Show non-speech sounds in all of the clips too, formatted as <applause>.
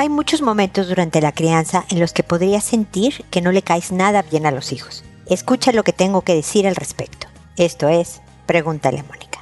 Hay muchos momentos durante la crianza en los que podrías sentir que no le caes nada bien a los hijos. Escucha lo que tengo que decir al respecto. Esto es, pregúntale a Mónica.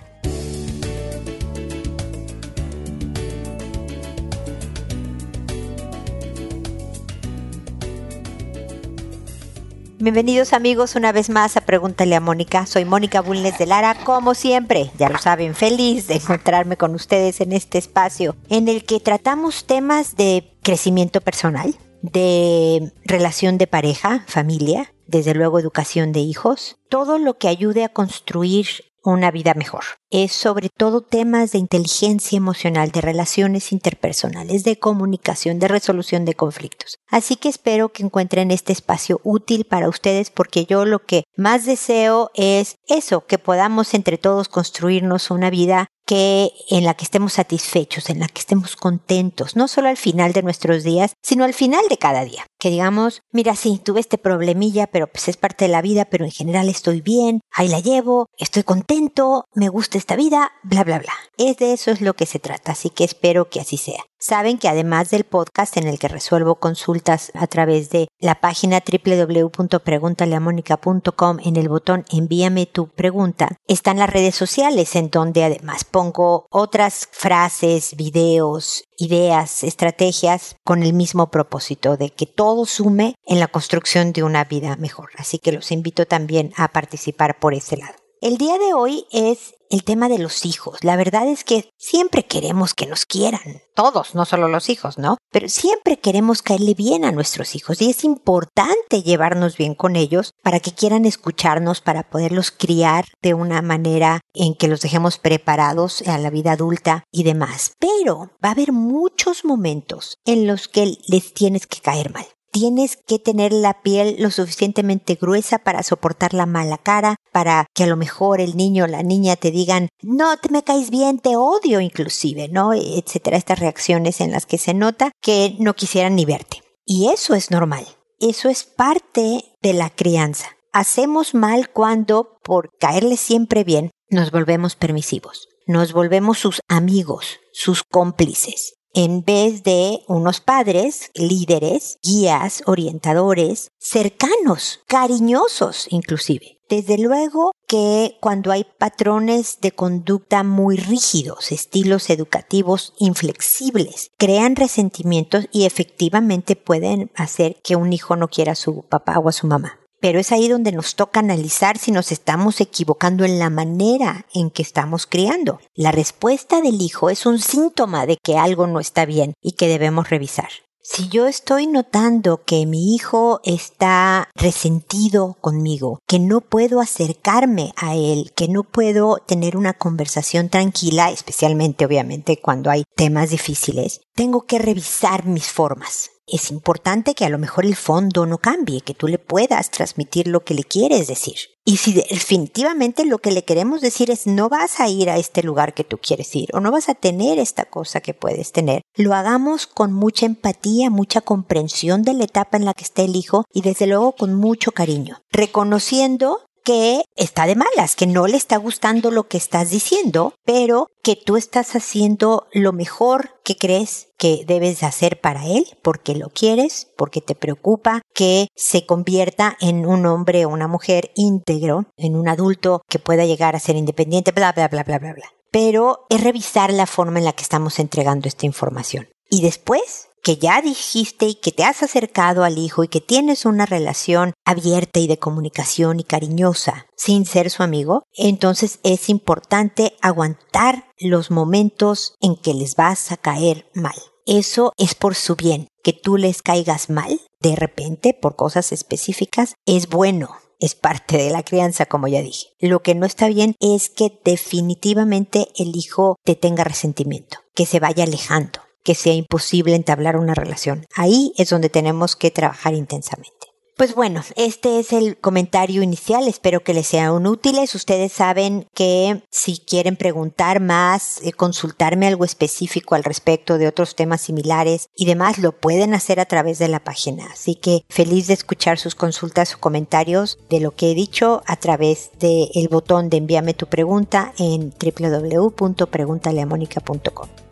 Bienvenidos amigos una vez más a Pregúntale a Mónica. Soy Mónica Bulnes de Lara, como siempre, ya lo saben, feliz de encontrarme con ustedes en este espacio en el que tratamos temas de crecimiento personal, de relación de pareja, familia, desde luego educación de hijos, todo lo que ayude a construir una vida mejor. Es sobre todo temas de inteligencia emocional, de relaciones interpersonales, de comunicación, de resolución de conflictos. Así que espero que encuentren este espacio útil para ustedes porque yo lo que más deseo es eso, que podamos entre todos construirnos una vida que en la que estemos satisfechos, en la que estemos contentos, no solo al final de nuestros días, sino al final de cada día. Que digamos, mira, sí, tuve este problemilla, pero pues es parte de la vida, pero en general estoy bien, ahí la llevo, estoy contento, me gusta esta vida, bla, bla, bla. Es de eso es lo que se trata, así que espero que así sea. Saben que además del podcast en el que resuelvo consultas a través de la página www.preguntaleamónica.com en el botón envíame tu pregunta, están las redes sociales en donde además pongo otras frases, videos, ideas, estrategias con el mismo propósito de que todo sume en la construcción de una vida mejor. Así que los invito también a participar por ese lado. El día de hoy es el tema de los hijos. La verdad es que siempre queremos que nos quieran, todos, no solo los hijos, ¿no? Pero siempre queremos caerle bien a nuestros hijos y es importante llevarnos bien con ellos para que quieran escucharnos, para poderlos criar de una manera en que los dejemos preparados a la vida adulta y demás. Pero va a haber muchos momentos en los que les tienes que caer mal tienes que tener la piel lo suficientemente gruesa para soportar la mala cara, para que a lo mejor el niño o la niña te digan, no te me caes bien, te odio inclusive, ¿no? Etcétera, estas reacciones en las que se nota que no quisieran ni verte. Y eso es normal, eso es parte de la crianza. Hacemos mal cuando, por caerle siempre bien, nos volvemos permisivos, nos volvemos sus amigos, sus cómplices en vez de unos padres, líderes, guías, orientadores, cercanos, cariñosos inclusive. Desde luego que cuando hay patrones de conducta muy rígidos, estilos educativos inflexibles, crean resentimientos y efectivamente pueden hacer que un hijo no quiera a su papá o a su mamá. Pero es ahí donde nos toca analizar si nos estamos equivocando en la manera en que estamos criando. La respuesta del hijo es un síntoma de que algo no está bien y que debemos revisar. Si yo estoy notando que mi hijo está resentido conmigo, que no puedo acercarme a él, que no puedo tener una conversación tranquila, especialmente obviamente cuando hay temas difíciles, tengo que revisar mis formas es importante que a lo mejor el fondo no cambie, que tú le puedas transmitir lo que le quieres decir. Y si definitivamente lo que le queremos decir es no vas a ir a este lugar que tú quieres ir o no vas a tener esta cosa que puedes tener, lo hagamos con mucha empatía, mucha comprensión de la etapa en la que está el hijo y desde luego con mucho cariño, reconociendo que está de malas, que no le está gustando lo que estás diciendo, pero que tú estás haciendo lo mejor que crees que debes hacer para él, porque lo quieres, porque te preocupa que se convierta en un hombre o una mujer íntegro, en un adulto que pueda llegar a ser independiente, bla, bla, bla, bla, bla, bla. Pero es revisar la forma en la que estamos entregando esta información. Y después que ya dijiste y que te has acercado al hijo y que tienes una relación abierta y de comunicación y cariñosa sin ser su amigo, entonces es importante aguantar los momentos en que les vas a caer mal. Eso es por su bien. Que tú les caigas mal de repente por cosas específicas es bueno, es parte de la crianza, como ya dije. Lo que no está bien es que definitivamente el hijo te tenga resentimiento, que se vaya alejando que sea imposible entablar una relación. Ahí es donde tenemos que trabajar intensamente. Pues bueno, este es el comentario inicial, espero que les sean útiles. Ustedes saben que si quieren preguntar más, eh, consultarme algo específico al respecto de otros temas similares y demás, lo pueden hacer a través de la página. Así que feliz de escuchar sus consultas o comentarios de lo que he dicho a través del botón de envíame tu pregunta en www.preguntaleamónica.com.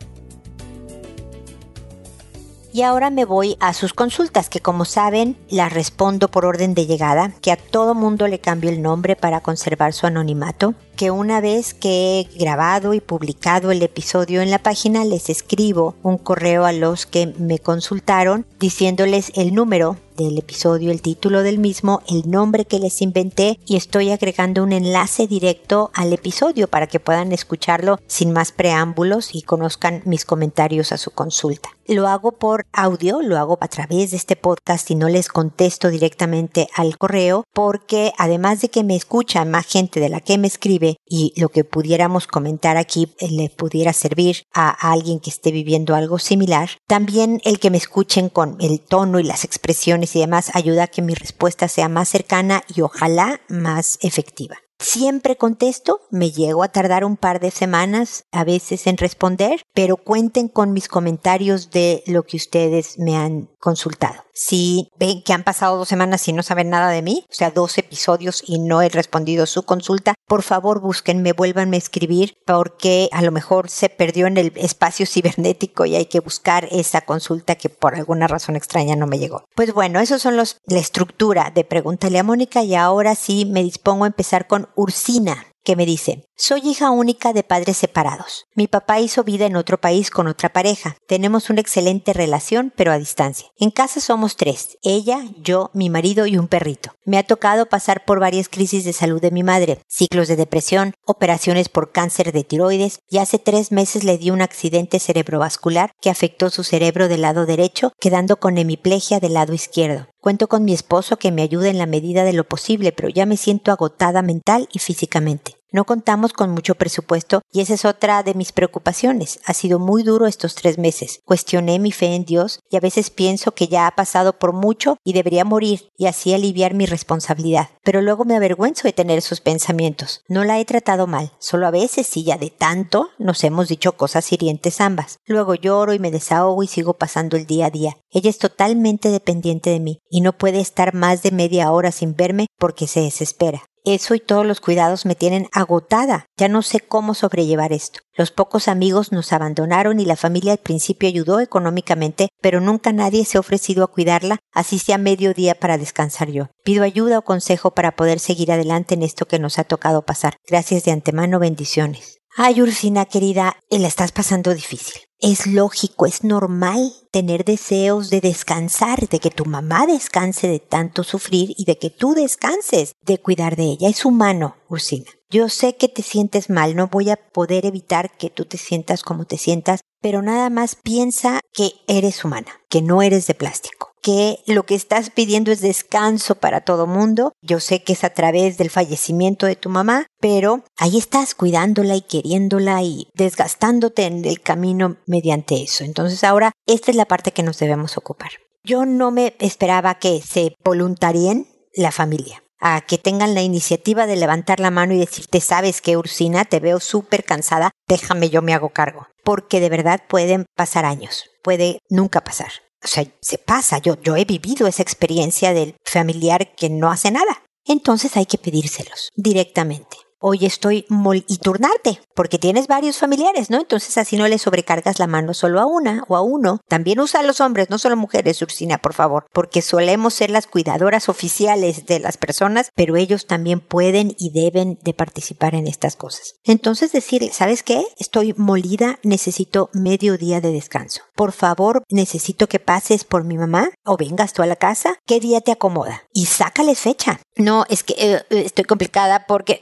Y ahora me voy a sus consultas, que como saben, las respondo por orden de llegada, que a todo mundo le cambio el nombre para conservar su anonimato, que una vez que he grabado y publicado el episodio en la página, les escribo un correo a los que me consultaron diciéndoles el número del episodio, el título del mismo, el nombre que les inventé y estoy agregando un enlace directo al episodio para que puedan escucharlo sin más preámbulos y conozcan mis comentarios a su consulta. Lo hago por audio, lo hago a través de este podcast y no les contesto directamente al correo porque además de que me escucha más gente de la que me escribe y lo que pudiéramos comentar aquí le pudiera servir a alguien que esté viviendo algo similar, también el que me escuchen con el tono y las expresiones y demás ayuda a que mi respuesta sea más cercana y ojalá más efectiva. Siempre contesto, me llego a tardar un par de semanas a veces en responder, pero cuenten con mis comentarios de lo que ustedes me han consultado. Si ven que han pasado dos semanas y no saben nada de mí, o sea, dos episodios y no he respondido su consulta, por favor búsquenme, vuélvanme a escribir porque a lo mejor se perdió en el espacio <laughs> cibernético y hay que buscar esa consulta que por alguna razón extraña no me llegó. Pues bueno, esos son los, la estructura de Pregúntale a Mónica y ahora sí me dispongo a empezar con Ursina que me dice, soy hija única de padres separados. Mi papá hizo vida en otro país con otra pareja. Tenemos una excelente relación, pero a distancia. En casa somos tres, ella, yo, mi marido y un perrito. Me ha tocado pasar por varias crisis de salud de mi madre, ciclos de depresión, operaciones por cáncer de tiroides y hace tres meses le di un accidente cerebrovascular que afectó su cerebro del lado derecho, quedando con hemiplegia del lado izquierdo. Cuento con mi esposo que me ayude en la medida de lo posible, pero ya me siento agotada mental y físicamente. No contamos con mucho presupuesto y esa es otra de mis preocupaciones. Ha sido muy duro estos tres meses. Cuestioné mi fe en Dios y a veces pienso que ya ha pasado por mucho y debería morir y así aliviar mi responsabilidad. Pero luego me avergüenzo de tener esos pensamientos. No la he tratado mal, solo a veces y ya de tanto nos hemos dicho cosas hirientes ambas. Luego lloro y me desahogo y sigo pasando el día a día. Ella es totalmente dependiente de mí y no puede estar más de media hora sin verme porque se desespera. Eso y todos los cuidados me tienen agotada. Ya no sé cómo sobrellevar esto. Los pocos amigos nos abandonaron y la familia al principio ayudó económicamente, pero nunca nadie se ha ofrecido a cuidarla, así sea medio día para descansar yo. Pido ayuda o consejo para poder seguir adelante en esto que nos ha tocado pasar. Gracias de antemano, bendiciones. Ay, Ursina querida, la estás pasando difícil. Es lógico, es normal tener deseos de descansar, de que tu mamá descanse de tanto sufrir y de que tú descanses de cuidar de ella. Es humano, Ursina. Yo sé que te sientes mal, no voy a poder evitar que tú te sientas como te sientas, pero nada más piensa que eres humana, que no eres de plástico que lo que estás pidiendo es descanso para todo mundo. Yo sé que es a través del fallecimiento de tu mamá, pero ahí estás cuidándola y queriéndola y desgastándote en el camino mediante eso. Entonces ahora esta es la parte que nos debemos ocupar. Yo no me esperaba que se voluntarien la familia a que tengan la iniciativa de levantar la mano y decirte, sabes que Ursina, te veo súper cansada, déjame yo me hago cargo. Porque de verdad pueden pasar años, puede nunca pasar o sea, se pasa. Yo, yo he vivido esa experiencia del familiar que no hace nada. Entonces hay que pedírselos directamente hoy estoy mol y turnarte, porque tienes varios familiares, ¿no? Entonces así no le sobrecargas la mano solo a una o a uno. También usa a los hombres, no solo mujeres, Ursina, por favor, porque solemos ser las cuidadoras oficiales de las personas, pero ellos también pueden y deben de participar en estas cosas. Entonces decirle, ¿sabes qué? Estoy molida, necesito medio día de descanso. Por favor, necesito que pases por mi mamá o vengas tú a la casa. ¿Qué día te acomoda? Y sácales fecha. No, es que eh, estoy complicada porque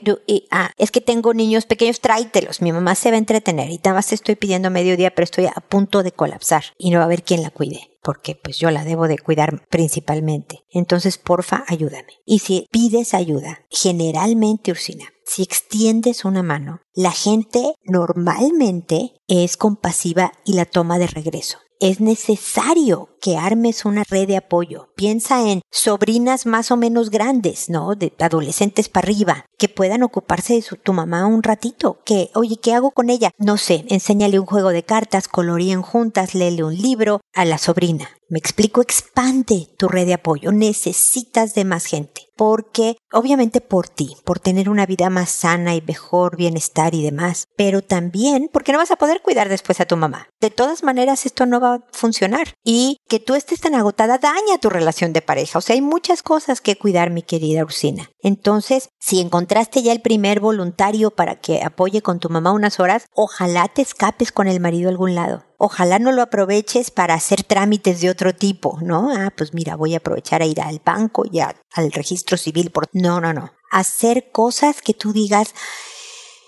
ah, es que tengo niños pequeños, tráitelos. Mi mamá se va a entretener y nada más estoy pidiendo mediodía, pero estoy a punto de colapsar y no va a haber quien la cuide porque pues yo la debo de cuidar principalmente. Entonces, porfa, ayúdame. Y si pides ayuda, generalmente, Ursina, si extiendes una mano, la gente normalmente es compasiva y la toma de regreso es necesario que armes una red de apoyo. Piensa en sobrinas más o menos grandes, ¿no? De adolescentes para arriba. que puedan ocuparse de su, tu mamá un ratito, que, oye, ¿qué hago con ella? No sé, enséñale un juego de cartas, coloríen juntas, léele un libro a la sobrina. Me explico, expande tu red de apoyo. Necesitas de más gente. Porque, obviamente por ti, por tener una vida más sana y mejor bienestar y demás, pero también porque no vas a poder cuidar después a tu mamá. De todas maneras, esto no va a funcionar. Y que tú estés tan agotada daña tu relación de pareja. O sea, hay muchas cosas que cuidar, mi querida Ursina. Entonces, si encontraste ya el primer voluntario para que apoye con tu mamá unas horas, ojalá te escapes con el marido a algún lado. Ojalá no lo aproveches para hacer trámites de otro tipo, ¿no? Ah, pues mira, voy a aprovechar a ir al banco y al registro civil. Por... No, no, no. Hacer cosas que tú digas,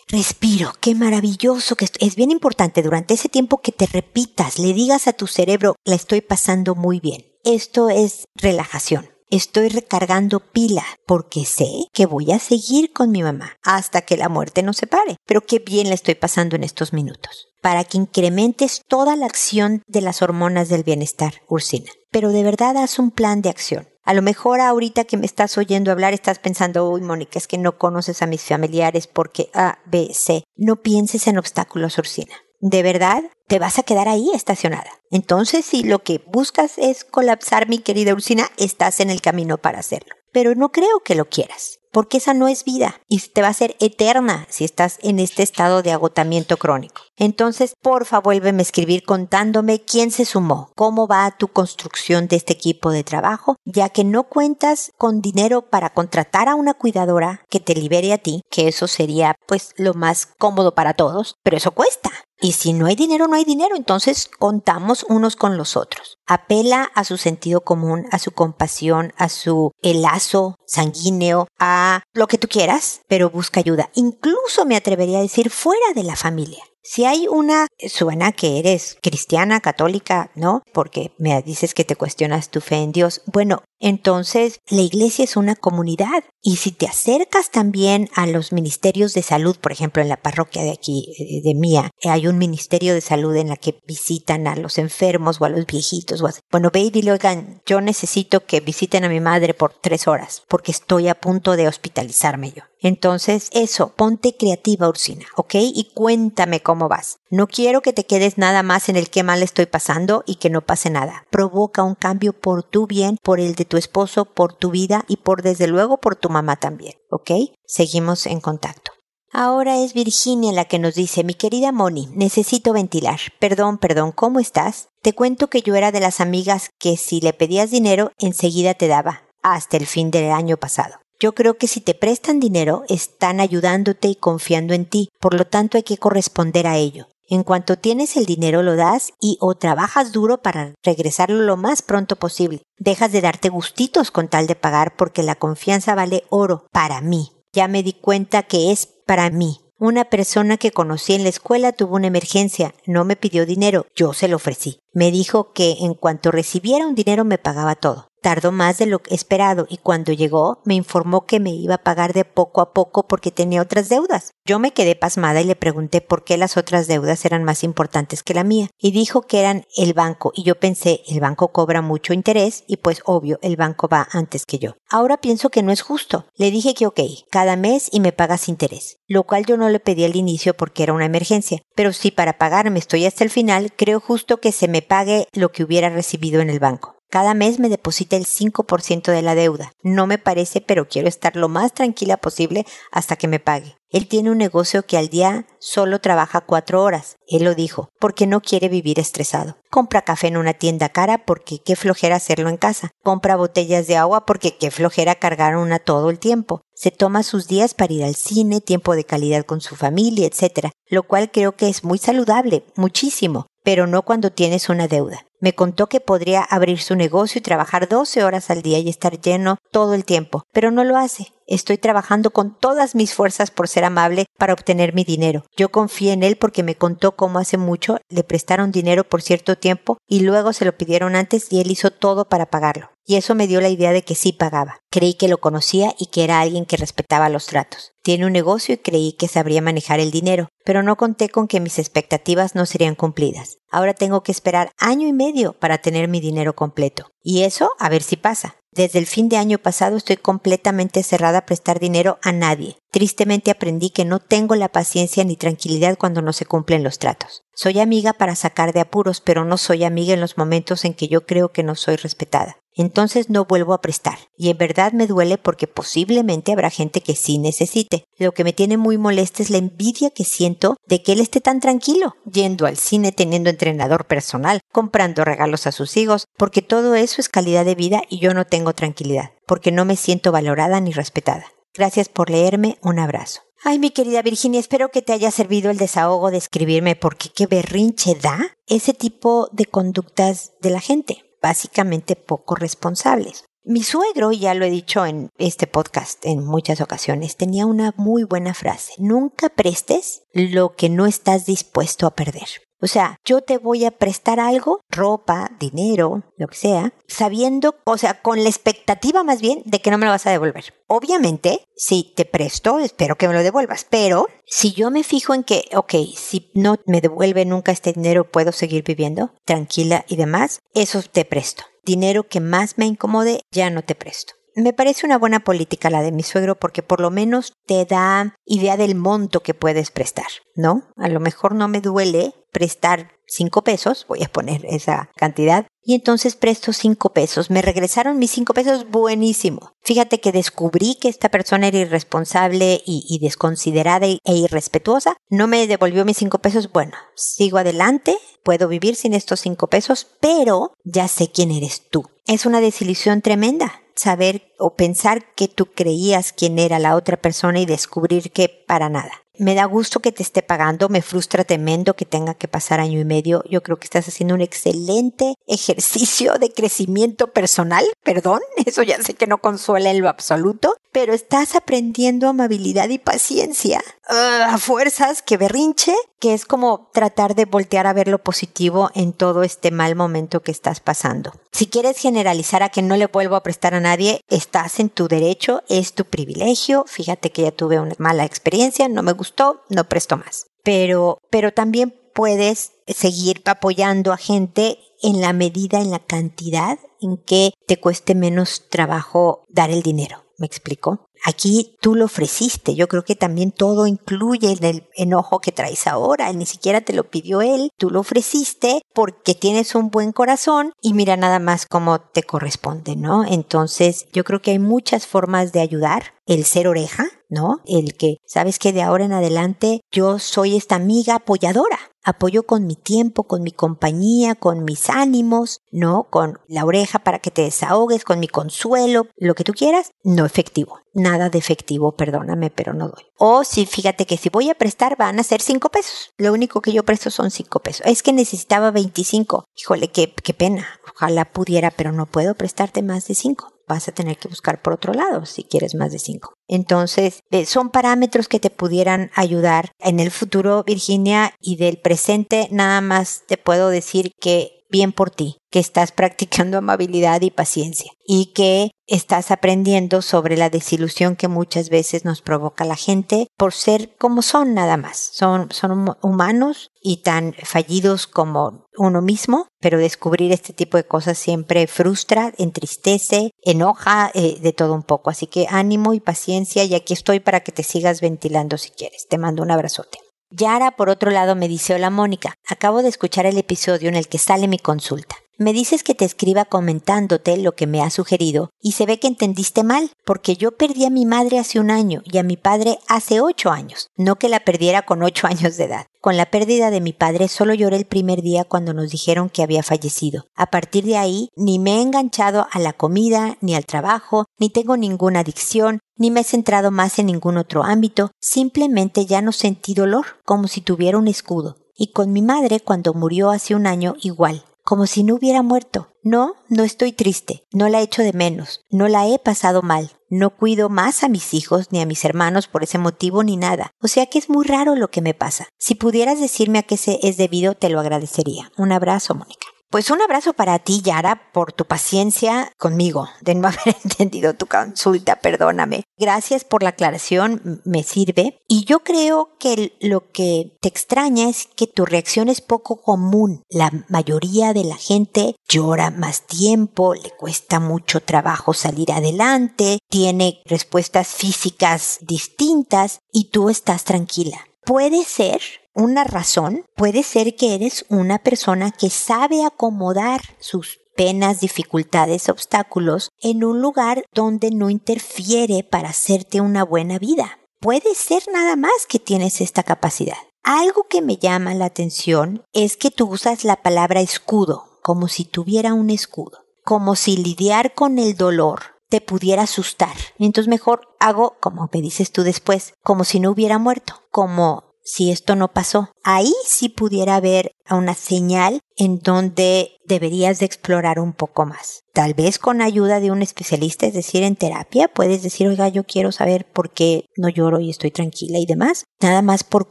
respiro, qué maravilloso que es bien importante durante ese tiempo que te repitas, le digas a tu cerebro, la estoy pasando muy bien. Esto es relajación. Estoy recargando pila porque sé que voy a seguir con mi mamá hasta que la muerte nos separe. Pero qué bien le estoy pasando en estos minutos para que incrementes toda la acción de las hormonas del bienestar, Ursina. Pero de verdad haz un plan de acción. A lo mejor ahorita que me estás oyendo hablar estás pensando, uy, Mónica, es que no conoces a mis familiares porque A, B, C. No pienses en obstáculos, Ursina. De verdad, te vas a quedar ahí estacionada. Entonces, si lo que buscas es colapsar, mi querida Ursina, estás en el camino para hacerlo. Pero no creo que lo quieras porque esa no es vida y te va a ser eterna si estás en este estado de agotamiento crónico. Entonces, porfa, vuélveme a escribir contándome quién se sumó, cómo va tu construcción de este equipo de trabajo, ya que no cuentas con dinero para contratar a una cuidadora que te libere a ti, que eso sería pues lo más cómodo para todos, pero eso cuesta. Y si no hay dinero, no hay dinero, entonces contamos unos con los otros. Apela a su sentido común, a su compasión, a su lazo sanguíneo, a lo que tú quieras, pero busca ayuda. Incluso me atrevería a decir fuera de la familia. Si hay una, suena que eres cristiana, católica, ¿no? Porque me dices que te cuestionas tu fe en Dios. Bueno, entonces la iglesia es una comunidad y si te acercas también a los ministerios de salud, por ejemplo, en la parroquia de aquí, eh, de mía, hay un ministerio de salud en la que visitan a los enfermos o a los viejitos. Bueno, baby, oigan, yo necesito que visiten a mi madre por tres horas porque estoy a punto de hospitalizarme yo. Entonces, eso, ponte creativa, Ursina, ¿ok? Y cuéntame cómo vas. No quiero que te quedes nada más en el que mal estoy pasando y que no pase nada. Provoca un cambio por tu bien, por el de tu esposo, por tu vida y por desde luego por tu mamá también, ¿ok? Seguimos en contacto. Ahora es Virginia la que nos dice, mi querida Moni, necesito ventilar. Perdón, perdón, ¿cómo estás? Te cuento que yo era de las amigas que si le pedías dinero enseguida te daba, hasta el fin del año pasado. Yo creo que si te prestan dinero, están ayudándote y confiando en ti, por lo tanto hay que corresponder a ello. En cuanto tienes el dinero lo das y o trabajas duro para regresarlo lo más pronto posible. Dejas de darte gustitos con tal de pagar porque la confianza vale oro para mí. Ya me di cuenta que es para mí. Una persona que conocí en la escuela tuvo una emergencia, no me pidió dinero, yo se lo ofrecí. Me dijo que en cuanto recibiera un dinero me pagaba todo. Tardó más de lo esperado y cuando llegó me informó que me iba a pagar de poco a poco porque tenía otras deudas. Yo me quedé pasmada y le pregunté por qué las otras deudas eran más importantes que la mía y dijo que eran el banco y yo pensé el banco cobra mucho interés y pues obvio el banco va antes que yo. Ahora pienso que no es justo. Le dije que ok, cada mes y me pagas interés, lo cual yo no le pedí al inicio porque era una emergencia, pero si para pagarme estoy hasta el final, creo justo que se me pague lo que hubiera recibido en el banco. Cada mes me deposita el 5% de la deuda. No me parece, pero quiero estar lo más tranquila posible hasta que me pague. Él tiene un negocio que al día solo trabaja cuatro horas. Él lo dijo, porque no quiere vivir estresado. Compra café en una tienda cara porque qué flojera hacerlo en casa. Compra botellas de agua porque qué flojera cargar una todo el tiempo. Se toma sus días para ir al cine, tiempo de calidad con su familia, etc. Lo cual creo que es muy saludable, muchísimo, pero no cuando tienes una deuda. Me contó que podría abrir su negocio y trabajar 12 horas al día y estar lleno todo el tiempo, pero no lo hace. Estoy trabajando con todas mis fuerzas por ser amable para obtener mi dinero. Yo confié en él porque me contó cómo hace mucho le prestaron dinero por cierto tiempo y luego se lo pidieron antes y él hizo todo para pagarlo. Y eso me dio la idea de que sí pagaba. Creí que lo conocía y que era alguien que respetaba los tratos. Tiene un negocio y creí que sabría manejar el dinero, pero no conté con que mis expectativas no serían cumplidas. Ahora tengo que esperar año y medio para tener mi dinero completo. Y eso, a ver si pasa. Desde el fin de año pasado estoy completamente cerrada a prestar dinero a nadie. Tristemente aprendí que no tengo la paciencia ni tranquilidad cuando no se cumplen los tratos. Soy amiga para sacar de apuros, pero no soy amiga en los momentos en que yo creo que no soy respetada entonces no vuelvo a prestar. Y en verdad me duele porque posiblemente habrá gente que sí necesite. Lo que me tiene muy molesta es la envidia que siento de que él esté tan tranquilo, yendo al cine, teniendo entrenador personal, comprando regalos a sus hijos, porque todo eso es calidad de vida y yo no tengo tranquilidad, porque no me siento valorada ni respetada. Gracias por leerme, un abrazo. Ay, mi querida Virginia, espero que te haya servido el desahogo de escribirme porque qué berrinche da ese tipo de conductas de la gente básicamente poco responsables. Mi suegro, ya lo he dicho en este podcast en muchas ocasiones, tenía una muy buena frase. Nunca prestes lo que no estás dispuesto a perder. O sea, yo te voy a prestar algo, ropa, dinero, lo que sea, sabiendo, o sea, con la expectativa más bien de que no me lo vas a devolver. Obviamente, si te presto, espero que me lo devuelvas, pero si yo me fijo en que, ok, si no me devuelve nunca este dinero, puedo seguir viviendo tranquila y demás, eso te presto. Dinero que más me incomode, ya no te presto. Me parece una buena política la de mi suegro porque por lo menos te da idea del monto que puedes prestar, ¿no? A lo mejor no me duele prestar cinco pesos, voy a poner esa cantidad, y entonces presto cinco pesos. Me regresaron mis cinco pesos, buenísimo. Fíjate que descubrí que esta persona era irresponsable y, desconsiderada e irrespetuosa. No me devolvió mis cinco pesos. Bueno, sigo adelante, puedo vivir sin estos cinco pesos, pero ya sé quién eres tú. Es una desilusión tremenda saber o pensar que tú creías quién era la otra persona y descubrir que para nada me da gusto que te esté pagando, me frustra tremendo que tenga que pasar año y medio. Yo creo que estás haciendo un excelente ejercicio de crecimiento personal. Perdón, <laughs> eso ya sé que no consuela en lo absoluto, pero estás aprendiendo amabilidad y paciencia. a fuerzas que berrinche, que es como tratar de voltear a ver lo positivo en todo este mal momento que estás pasando. Si quieres generalizar a que no le vuelvo a prestar a nadie, estás en tu derecho, es tu privilegio. Fíjate que ya tuve una mala experiencia, no me gustó, no presto más. Pero, pero también puedes seguir apoyando a gente en la medida, en la cantidad en que te cueste menos trabajo dar el dinero. ¿Me explico? Aquí tú lo ofreciste. Yo creo que también todo incluye el enojo que traes ahora. Ni siquiera te lo pidió él. Tú lo ofreciste porque tienes un buen corazón y mira nada más cómo te corresponde, ¿no? Entonces yo creo que hay muchas formas de ayudar. El ser oreja, ¿no? El que, sabes que de ahora en adelante yo soy esta amiga apoyadora apoyo con mi tiempo, con mi compañía, con mis ánimos, ¿no? Con la oreja para que te desahogues, con mi consuelo, lo que tú quieras, no efectivo. Nada de efectivo, perdóname, pero no doy. O si fíjate que si voy a prestar van a ser cinco pesos. Lo único que yo presto son cinco pesos. Es que necesitaba 25. Híjole, qué, qué pena. Ojalá pudiera, pero no puedo prestarte más de cinco vas a tener que buscar por otro lado si quieres más de cinco. Entonces, eh, son parámetros que te pudieran ayudar en el futuro, Virginia, y del presente nada más te puedo decir que bien por ti, que estás <laughs> practicando amabilidad y paciencia y que estás aprendiendo sobre la desilusión que muchas veces nos provoca la gente por ser como son nada más. Son, son humanos y tan fallidos como uno mismo, pero descubrir este tipo de cosas siempre frustra, entristece, enoja, eh, de todo un poco. Así que ánimo y paciencia y aquí estoy para que te sigas ventilando si quieres. Te mando un abrazote. Yara, por otro lado, me dice, hola Mónica, acabo de escuchar el episodio en el que sale mi consulta. Me dices que te escriba comentándote lo que me has sugerido y se ve que entendiste mal, porque yo perdí a mi madre hace un año y a mi padre hace ocho años, no que la perdiera con ocho <laughs> años de edad. Con la pérdida de mi padre solo lloré el primer día cuando nos dijeron que había fallecido. A partir de ahí ni me he enganchado a la comida, ni al trabajo, ni tengo ninguna adicción, ni me he centrado más en ningún otro ámbito, simplemente ya no sentí dolor, como si tuviera un escudo. Y con mi madre cuando murió hace un año igual como si no hubiera muerto. No, no estoy triste, no la echo de menos, no la he pasado mal, no cuido más a mis hijos ni a mis hermanos por ese motivo ni nada. O sea que es muy raro lo que me pasa. Si pudieras decirme a qué se es debido, te lo agradecería. Un abrazo, Mónica. Pues un abrazo para ti, Yara, por tu paciencia conmigo, de no <laughs> haber entendido tu consulta, perdóname. Gracias por la aclaración, me sirve. Y yo creo que lo que te extraña es que tu reacción es poco común. La mayoría de la gente llora más tiempo, le cuesta mucho trabajo salir adelante, tiene respuestas físicas distintas y tú estás tranquila. Puede ser una razón, puede ser que eres una persona que sabe acomodar sus penas, dificultades, obstáculos en un lugar donde no interfiere para hacerte una buena vida. Puede ser nada más que tienes esta capacidad. Algo que me llama la atención es que tú usas la palabra escudo, como si tuviera un escudo, como si lidiar con el dolor te pudiera asustar. Entonces mejor hago, como me dices tú después, como si no hubiera muerto, como si esto no pasó. Ahí sí pudiera haber una señal en donde deberías de explorar un poco más. Tal vez con ayuda de un especialista, es decir, en terapia, puedes decir, oiga, yo quiero saber por qué no lloro y estoy tranquila y demás. Nada más por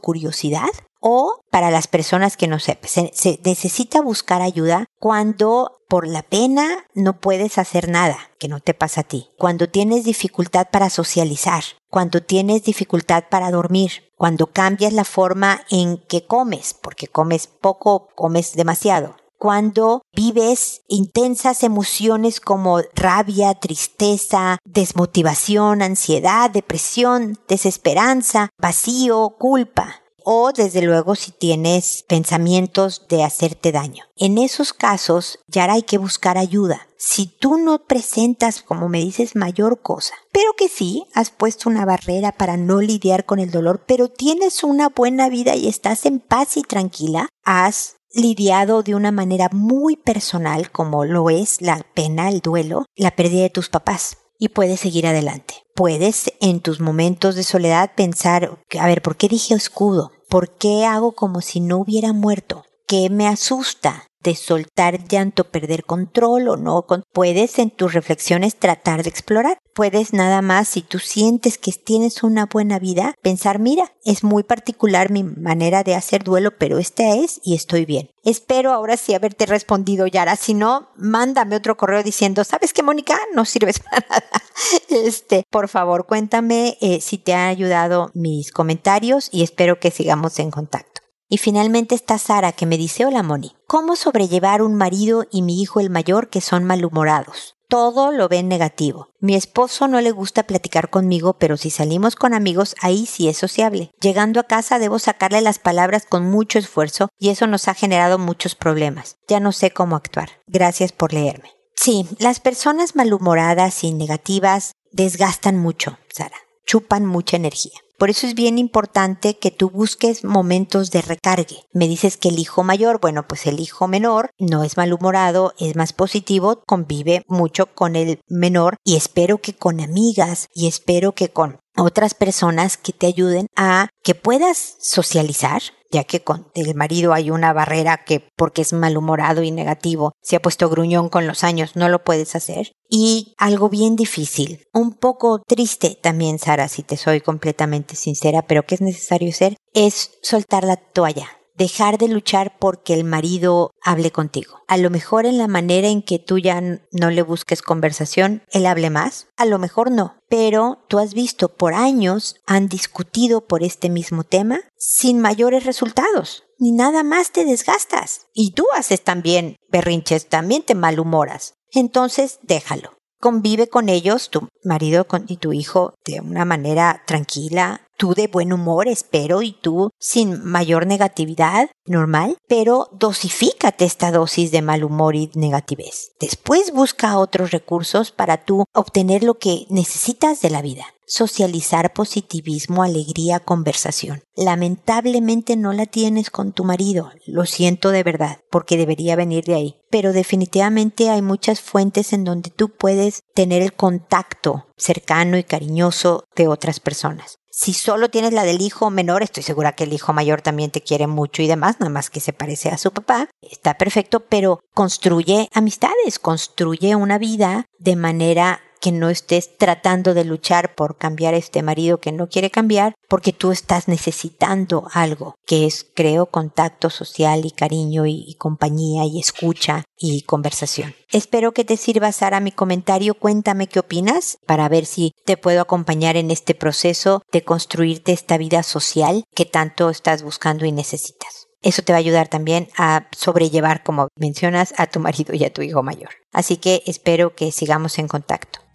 curiosidad. O para las personas que no sepan, se, necesita buscar ayuda cuando por la pena no puedes hacer nada que no te pasa a ti. Cuando tienes dificultad para socializar, cuando tienes dificultad para dormir, cuando cambias la forma en que comes, porque comes poco, comes demasiado, cuando vives intensas emociones como rabia, tristeza, desmotivación, ansiedad, depresión, desesperanza, vacío, culpa o desde luego si tienes pensamientos de hacerte daño. En esos casos ya hay que buscar ayuda. Si tú no presentas, como me dices, mayor cosa, pero que sí, has puesto una barrera para no lidiar con el dolor, pero tienes una buena vida y estás en paz y tranquila, has lidiado de una manera muy personal como lo es la pena, el duelo, la pérdida de tus papás y puedes seguir adelante. Puedes en tus momentos de soledad pensar, a ver, ¿por qué dije escudo? ¿Por qué hago como si no hubiera muerto? ¿Qué me asusta? De soltar llanto, perder control o no. Puedes en tus reflexiones tratar de explorar. Puedes nada más, si tú sientes que tienes una buena vida, pensar, mira, es muy particular mi manera de hacer duelo, pero esta es y estoy bien. Espero ahora sí haberte respondido, Yara. Si no, mándame otro correo diciendo, ¿sabes qué, Mónica? No sirves <laughs> para nada. Este, por favor, cuéntame eh, si te han ayudado mis comentarios y espero que sigamos en contacto. Y finalmente está Sara que me dice, hola Moni, ¿cómo sobrellevar un marido y mi hijo el mayor que son malhumorados? Todo lo ven negativo. Mi esposo no le gusta platicar conmigo, pero si salimos con amigos, ahí sí es sociable. Llegando a casa debo sacarle las palabras con mucho esfuerzo y eso nos ha generado muchos problemas. Ya no sé cómo actuar. Gracias por leerme. Sí, las personas malhumoradas y negativas desgastan mucho, Sara. Chupan mucha energía. Por eso es bien importante que tú busques momentos de recargue. Me dices que el hijo mayor, bueno, pues el hijo menor no es malhumorado, es más positivo, convive mucho con el menor y espero que con amigas y espero que con otras personas que te ayuden a que puedas socializar, ya que con el marido hay una barrera que porque es malhumorado y negativo se ha puesto gruñón con los años, no lo puedes hacer. Y algo bien difícil, un poco triste también, Sara, si te soy completamente sincera, pero que es necesario ser, es soltar la toalla dejar de luchar porque el marido hable contigo. A lo mejor en la manera en que tú ya no le busques conversación, él hable más, a lo mejor no, pero tú has visto por años han discutido por este mismo tema sin mayores resultados. Ni nada más te desgastas. Y tú haces también berrinches, también te malhumoras. Entonces déjalo. Convive con ellos, tu marido y tu hijo, de una manera tranquila, tú de buen humor, espero, y tú sin mayor negatividad, normal, pero dosifícate esta dosis de mal humor y negativez. Después busca otros recursos para tú obtener lo que necesitas de la vida. Socializar positivismo, alegría, conversación. Lamentablemente no la tienes con tu marido, lo siento de verdad, porque debería venir de ahí. Pero definitivamente hay muchas fuentes en donde tú puedes tener el contacto cercano y cariñoso de otras personas. Si solo tienes la del hijo menor, estoy segura que el hijo mayor también te quiere mucho y demás, nada más que se parece a su papá. Está perfecto, pero construye amistades, construye una vida de manera que no estés tratando de luchar por cambiar este marido que no quiere cambiar, porque tú estás necesitando algo, que es, creo, contacto social y cariño y, compañía y escucha y conversación. Espero que te sirva, Sara, mi comentario. Cuéntame qué opinas para ver si te puedo acompañar en este proceso de construirte esta vida social que tanto estás buscando y necesitas. Eso te va a ayudar también a sobrellevar, como mencionas, a tu marido y a tu hijo mayor. Así que espero que sigamos en contacto.